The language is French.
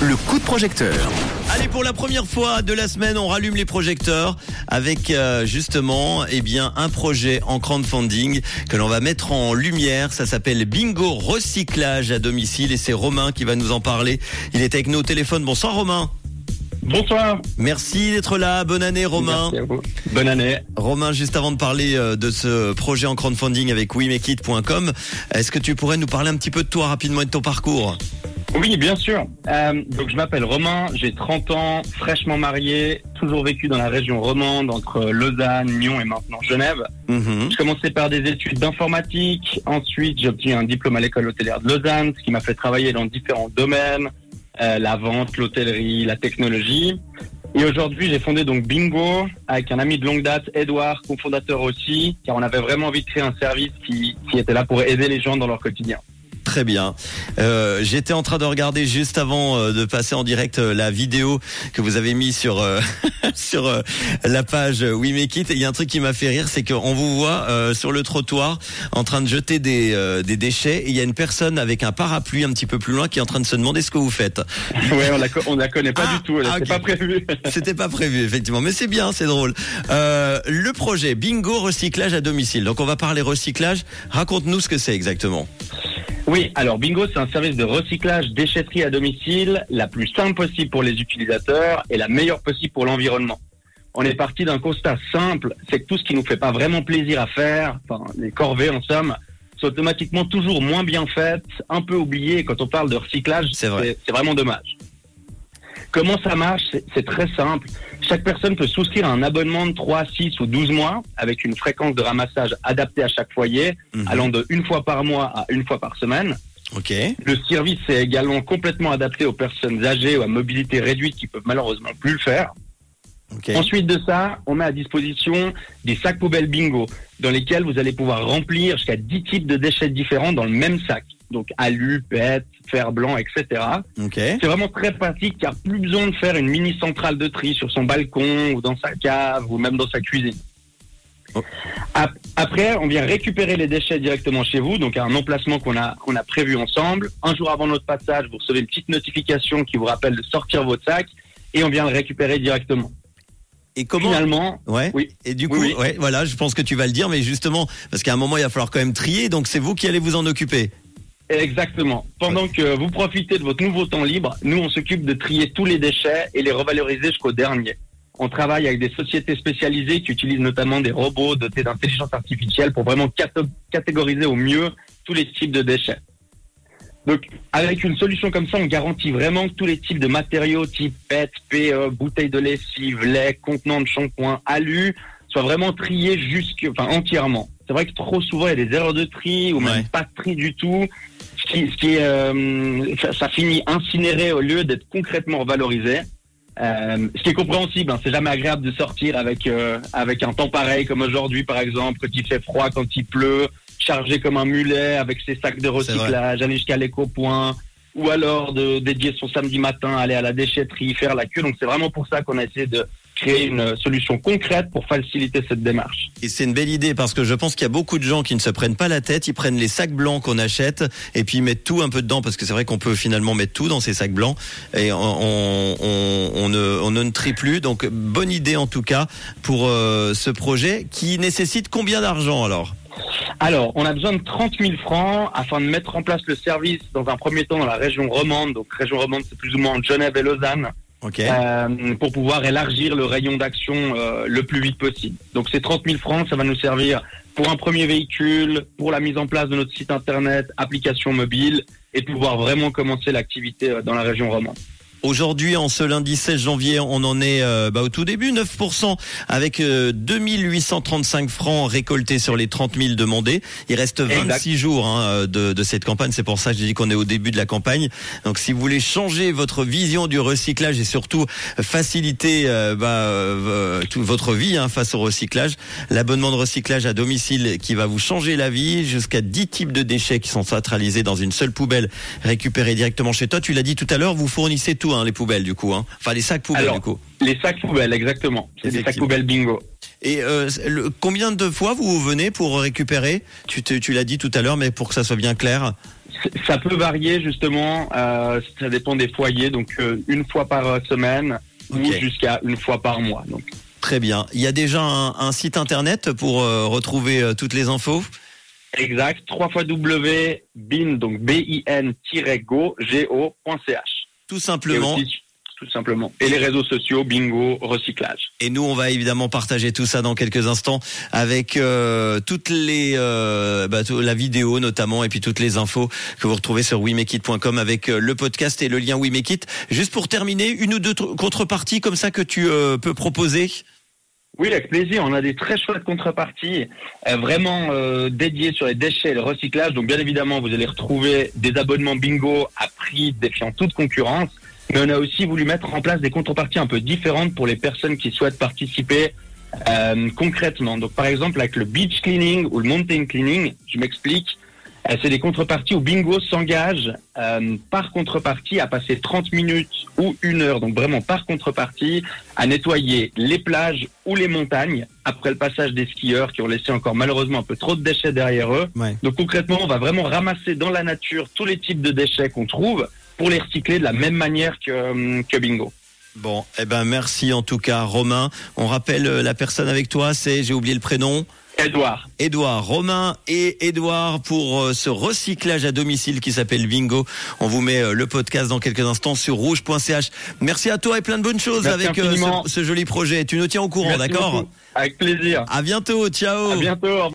Le coup de projecteur. Allez, pour la première fois de la semaine, on rallume les projecteurs avec euh, justement eh bien, un projet en crowdfunding que l'on va mettre en lumière. Ça s'appelle Bingo Recyclage à domicile et c'est Romain qui va nous en parler. Il est avec nous au téléphone. Bonsoir Romain. Bonsoir. Merci d'être là. Bonne année Romain. Merci à vous. Bonne année. Romain, juste avant de parler euh, de ce projet en crowdfunding avec WeMakeIt.com, est-ce que tu pourrais nous parler un petit peu de toi rapidement et de ton parcours? Oui, bien sûr. Euh, donc je m'appelle Romain, j'ai 30 ans, fraîchement marié, toujours vécu dans la région romande entre Lausanne, Lyon et maintenant Genève. Mhm. Je commençais par des études d'informatique, ensuite j'ai obtenu un diplôme à l'école hôtelière de Lausanne, ce qui m'a fait travailler dans différents domaines, euh, la vente, l'hôtellerie, la technologie. Et aujourd'hui, j'ai fondé donc Bingo avec un ami de longue date, Edouard, cofondateur aussi, car on avait vraiment envie de créer un service qui, qui était là pour aider les gens dans leur quotidien. Très bien. Euh, J'étais en train de regarder juste avant euh, de passer en direct euh, la vidéo que vous avez mis sur euh, sur la page We Make It. Et il y a un truc qui m'a fait rire, c'est qu'on vous voit euh, sur le trottoir en train de jeter des euh, des déchets. Et il y a une personne avec un parapluie un petit peu plus loin qui est en train de se demander ce que vous faites. Ouais, on la, on la connaît pas Ah, du tout, elle ah, pas prévue. C'était pas prévu effectivement, mais c'est bien, c'est drôle. Euh, le projet Bingo recyclage à domicile. Donc on va parler recyclage. Raconte-nous ce que c'est exactement. Oui, alors Bingo, c'est un service de recyclage déchetterie à domicile, la plus simple possible pour les utilisateurs et la meilleure possible pour l'environnement. On est parti d'un constat simple, c'est que tout ce qui nous fait pas vraiment plaisir à faire, enfin les corvées en somme, sont automatiquement toujours moins bien faites, un peu oubliées. Quand on parle de recyclage, C'est vrai. c'est vraiment dommage. Comment ça marche C'est- très simple. Chaque personne peut souscrire à un abonnement de 3, 6 ou 12 mois avec une fréquence de ramassage adaptée à chaque foyer, Mhm. allant de une fois par mois à une fois par semaine. Ok. Le service est également complètement adapté aux personnes âgées ou à mobilité réduite qui peuvent malheureusement plus le faire. Ensuite de ça, on met à disposition des sacs poubelles bingo dans lesquels vous allez pouvoir remplir jusqu'à 10 types de déchets différents dans le même sac. Donc alu, PET, fer blanc, etc. C'est vraiment très pratique car plus besoin de faire une mini centrale de tri sur son balcon ou dans sa cave ou même dans sa cuisine. Oh. Ap- Après, on vient récupérer les déchets directement chez vous, donc à un emplacement qu'on a qu'on a prévu ensemble. Un jour avant notre passage, vous recevez une petite notification qui vous rappelle de sortir votre sac et on vient le récupérer directement. Et comment Finalement, Ouais. Oui. Et du coup, oui. ouais, voilà, je pense que tu vas le dire, mais justement, parce qu'à un moment, il va falloir quand même trier, donc c'est vous qui allez vous en occuper. Exactement. Pendant que vous profitez de votre nouveau temps libre, nous, on s'occupe de trier tous les déchets et les revaloriser jusqu'au dernier. On travaille avec des sociétés spécialisées qui utilisent notamment des robots dotés d'intelligence artificielle pour vraiment catégoriser au mieux tous les types de déchets. Donc, avec une solution comme ça, on garantit vraiment que tous les types de matériaux type PET, PE, bouteilles de lessive, lait, contenants de shampoing, alu, soient vraiment triés jusque, enfin, entièrement. C'est vrai que trop souvent, il y a des erreurs de tri ou même Ouais. pas de tri du tout. Ce qui, ce qui est, euh, ça, ça finit incinéré au lieu d'être concrètement valorisé. Euh, ce qui est compréhensible, hein, c'est jamais agréable de sortir avec euh, avec un temps pareil comme aujourd'hui par exemple, quand il fait froid, quand il pleut, chargé comme un mulet avec ses sacs de recyclage, aller jusqu'à l'éco-point, ou alors de dédier son samedi matin, aller à la déchetterie, faire la queue. Donc c'est vraiment pour ça qu'on a essayé de créer une solution concrète pour faciliter cette démarche. Et c'est une belle idée parce que je pense qu'il y a beaucoup de gens qui ne se prennent pas la tête, ils prennent les sacs blancs qu'on achète et puis ils mettent tout un peu dedans parce que c'est vrai qu'on peut finalement mettre tout dans ces sacs blancs et on, on, on- on ne, on ne trie plus. Donc bonne idée en tout cas pour euh, ce projet qui nécessite combien d'argent alors? Alors, on a besoin de 30 000 francs afin de mettre en place le service dans un premier temps dans la région romande. Donc, région romande, c'est plus ou moins Genève et Lausanne, euh, pour pouvoir élargir le rayon d'action euh, le plus vite possible. Donc, ces 30 000 francs, ça va nous servir pour un premier véhicule, pour la mise en place de notre site internet, application mobile, et pouvoir vraiment commencer l'activité euh, dans la région romande. Aujourd'hui, en ce lundi 16 janvier, on en est euh, bah, au tout début, 9%, avec euh, 2835 francs récoltés sur les 30 000 demandés. Il reste 26 jours hein, de, de cette campagne, c'est pour ça que j'ai dit qu'on est au début de la campagne. Donc si vous voulez changer votre vision du recyclage et surtout faciliter euh, bah, euh, votre vie hein, face au recyclage, l'abonnement de recyclage à domicile qui va vous changer la vie, jusqu'à 10 types de déchets qui sont centralisés dans une seule poubelle récupérés directement chez toi. Tu l'as dit tout à l'heure, vous fournissez tout, hein, les poubelles du coup, hein. enfin les sacs poubelles Alors, du coup. Les sacs poubelles, exactement. C'est des sacs poubelles bingo. Et euh, le- combien de fois vous venez pour récupérer? Tu, tu l'as dit tout à l'heure, mais pour que ça soit bien clair. Ça peut varier justement, euh, ça dépend des foyers, donc euh, une fois par semaine ou Ok. jusqu'à une fois par mois. Donc. Très bien. Il y a déjà un, un site internet pour retrouver toutes les infos? Exact, 3 fois W, bin, donc B-I-N-go, Tout Et simplement. aussi, tout simplement. Et les réseaux sociaux, bingo, recyclage. Et nous, on va évidemment partager tout ça dans quelques instants avec euh, toutes les euh, bah, la vidéo notamment et puis toutes les infos que vous retrouvez sur wemekit.com avec euh, le podcast et le lien Wemekit. Juste pour terminer, une ou deux tr- contreparties comme ça que tu euh, peux proposer? Oui, avec plaisir. On a des très chouettes contreparties, euh, vraiment euh, dédiées sur les déchets et le recyclage. Donc, bien évidemment, vous allez retrouver des abonnements bingo à prix défiant toute concurrence. Mais on a aussi voulu mettre en place des contreparties un peu différentes pour les personnes qui souhaitent participer euh, concrètement. Donc, par exemple, avec le beach cleaning ou le mountain cleaning, je m'explique. Euh, C'est des contreparties où Bingo s'engage euh, par contrepartie à passer 30 minutes ou une heure, donc vraiment par contrepartie, à nettoyer les plages ou les montagnes après le passage des skieurs qui ont laissé encore malheureusement un peu trop de déchets derrière eux. Ouais. Donc concrètement, on va vraiment ramasser dans la nature tous les types de déchets qu'on trouve pour les recycler de la même manière que, euh, que Bingo. Bon, eh ben merci en tout cas Romain. On rappelle euh, la personne avec toi, c'est j'ai oublié le prénom. Edouard, Édouard, Romain et Édouard pour euh, ce recyclage à domicile qui s'appelle Bingo. On vous met euh, le podcast dans quelques instants sur rouge.ch. Merci à toi et plein de bonnes choses Merci avec euh, ce, ce joli projet. Tu nous tiens au courant, d'accord. Avec plaisir. À bientôt, ciao. À bientôt.